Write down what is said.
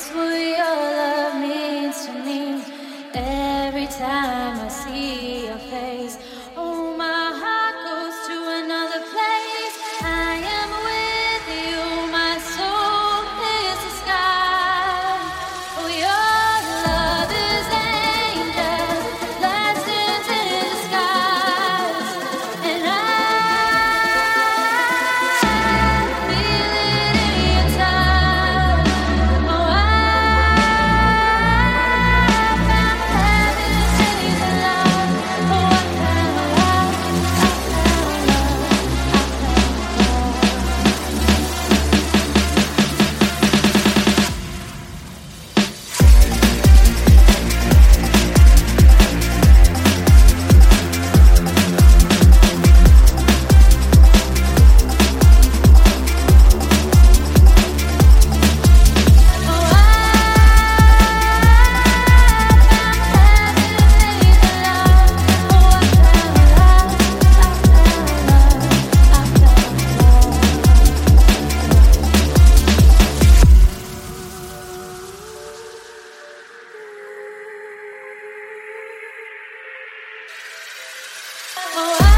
It's what Oh,